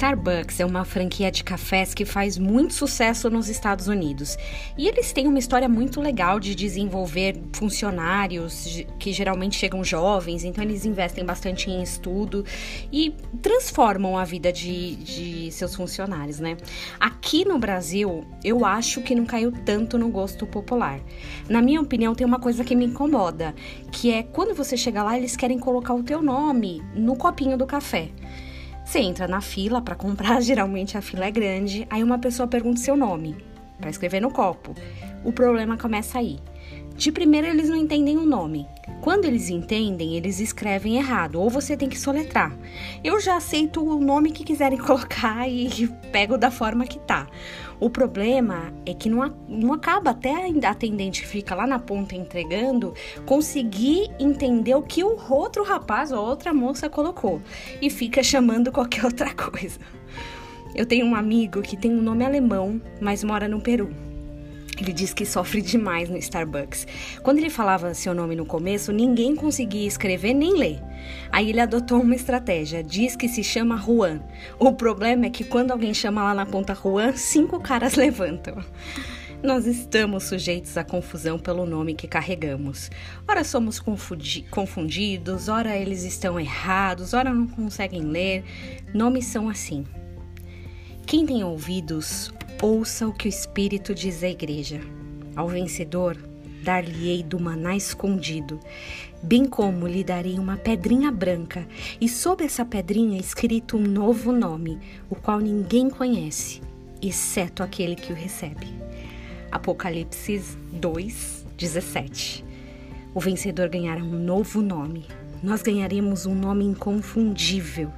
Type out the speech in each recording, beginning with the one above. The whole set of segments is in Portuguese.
Starbucks é uma franquia de cafés que faz muito sucesso nos Estados Unidos. E eles têm uma história muito legal de desenvolver funcionários que geralmente chegam jovens, então eles investem bastante em estudo e transformam a vida de, de seus funcionários, né? Aqui no Brasil, eu acho que não caiu tanto no gosto popular. Na minha opinião, tem uma coisa que me incomoda, que é quando você chega lá, eles querem colocar o teu nome no copinho do café. Você entra na fila para comprar, geralmente a fila é grande, aí uma pessoa pergunta seu nome para escrever no copo. O problema começa aí. De primeira, eles não entendem o nome. Quando eles entendem, eles escrevem errado, ou você tem que soletrar. Eu já aceito o nome que quiserem colocar e pego da forma que tá. O problema é que não, não acaba até a atendente que fica lá na ponta entregando conseguir entender o que o outro rapaz ou outra moça colocou e fica chamando qualquer outra coisa. Eu tenho um amigo que tem um nome alemão, mas mora no Peru. Ele diz que sofre demais no Starbucks. Quando ele falava seu nome no começo, ninguém conseguia escrever nem ler. Aí ele adotou uma estratégia, diz que se chama Juan. O problema é que quando alguém chama lá na ponta Juan, cinco caras levantam. Nós estamos sujeitos à confusão pelo nome que carregamos. Ora somos confundidos, ora eles estão errados, ora não conseguem ler. Nomes são assim. Quem tem ouvidos, Ouça o que o Espírito diz à igreja. Ao vencedor, dar-lhe-ei do maná escondido, bem como lhe darei uma pedrinha branca, e sob essa pedrinha escrito um novo nome, o qual ninguém conhece, exceto aquele que o recebe. Apocalipse 2, 17. O vencedor ganhará um novo nome. Nós ganharemos um nome inconfundível.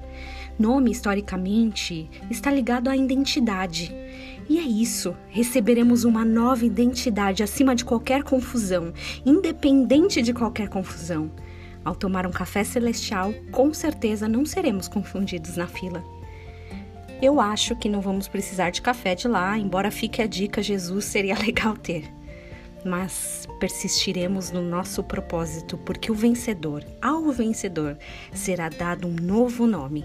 Nome, historicamente, está ligado à identidade. E é isso, receberemos uma nova identidade acima de qualquer confusão, independente de qualquer confusão. Ao tomar um café celestial, com certeza não seremos confundidos na fila. Eu acho que não vamos precisar de café de lá, embora fique a dica: Jesus seria legal ter. Mas persistiremos no nosso propósito, porque o vencedor, ao vencedor, será dado um novo nome.